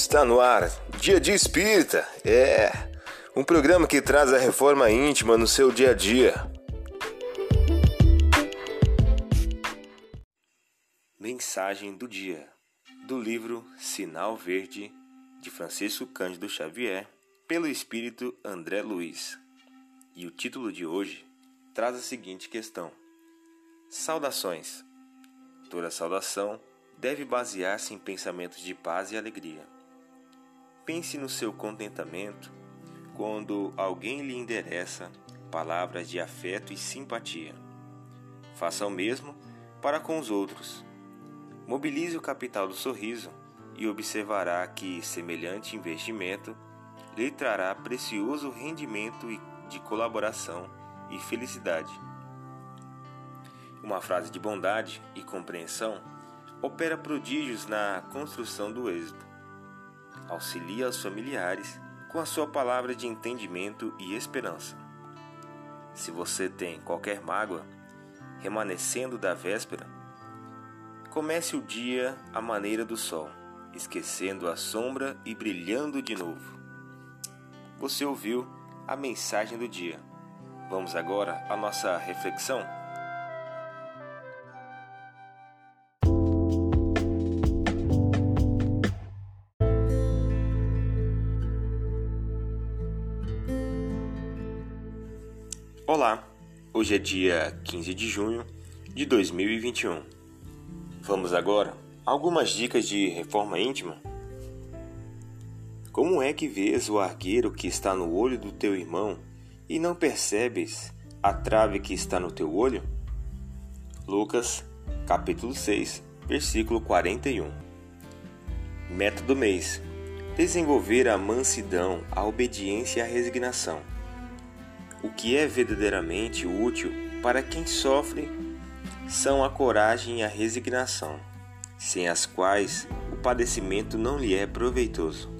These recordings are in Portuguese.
Está no ar, Dia de Espírita. É um programa que traz a reforma íntima no seu dia a dia. Mensagem do dia do livro Sinal Verde de Francisco Cândido Xavier, pelo espírito André Luiz. E o título de hoje traz a seguinte questão: Saudações. Toda saudação deve basear-se em pensamentos de paz e alegria. Pense no seu contentamento quando alguém lhe endereça palavras de afeto e simpatia. Faça o mesmo para com os outros. Mobilize o capital do sorriso e observará que semelhante investimento lhe trará precioso rendimento de colaboração e felicidade. Uma frase de bondade e compreensão opera prodígios na construção do êxito. Auxilia os familiares com a sua palavra de entendimento e esperança. Se você tem qualquer mágoa remanescendo da véspera, comece o dia à maneira do sol, esquecendo a sombra e brilhando de novo. Você ouviu a mensagem do dia. Vamos agora à nossa reflexão? Olá, hoje é dia 15 de junho de 2021. Vamos agora a algumas dicas de reforma íntima. Como é que vês o argueiro que está no olho do teu irmão e não percebes a trave que está no teu olho? Lucas, capítulo 6, versículo 41. Meta do mês: desenvolver a mansidão, a obediência e a resignação o que é verdadeiramente útil para quem sofre são a coragem e a resignação, sem as quais o padecimento não lhe é proveitoso,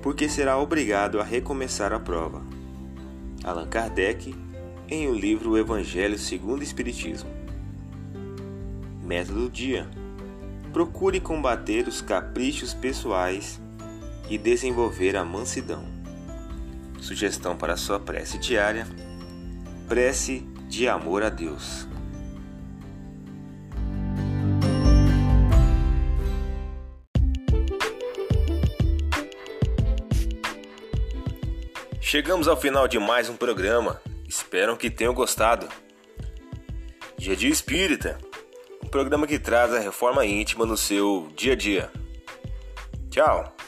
porque será obrigado a recomeçar a prova. Allan Kardec, em o livro Evangelho segundo o Espiritismo. Método do dia: procure combater os caprichos pessoais e desenvolver a mansidão. Sugestão para sua prece diária: prece de amor a Deus. Chegamos ao final de mais um programa. Espero que tenham gostado. Dia Dia Espírita, um programa que traz a reforma íntima no seu dia a dia. Tchau!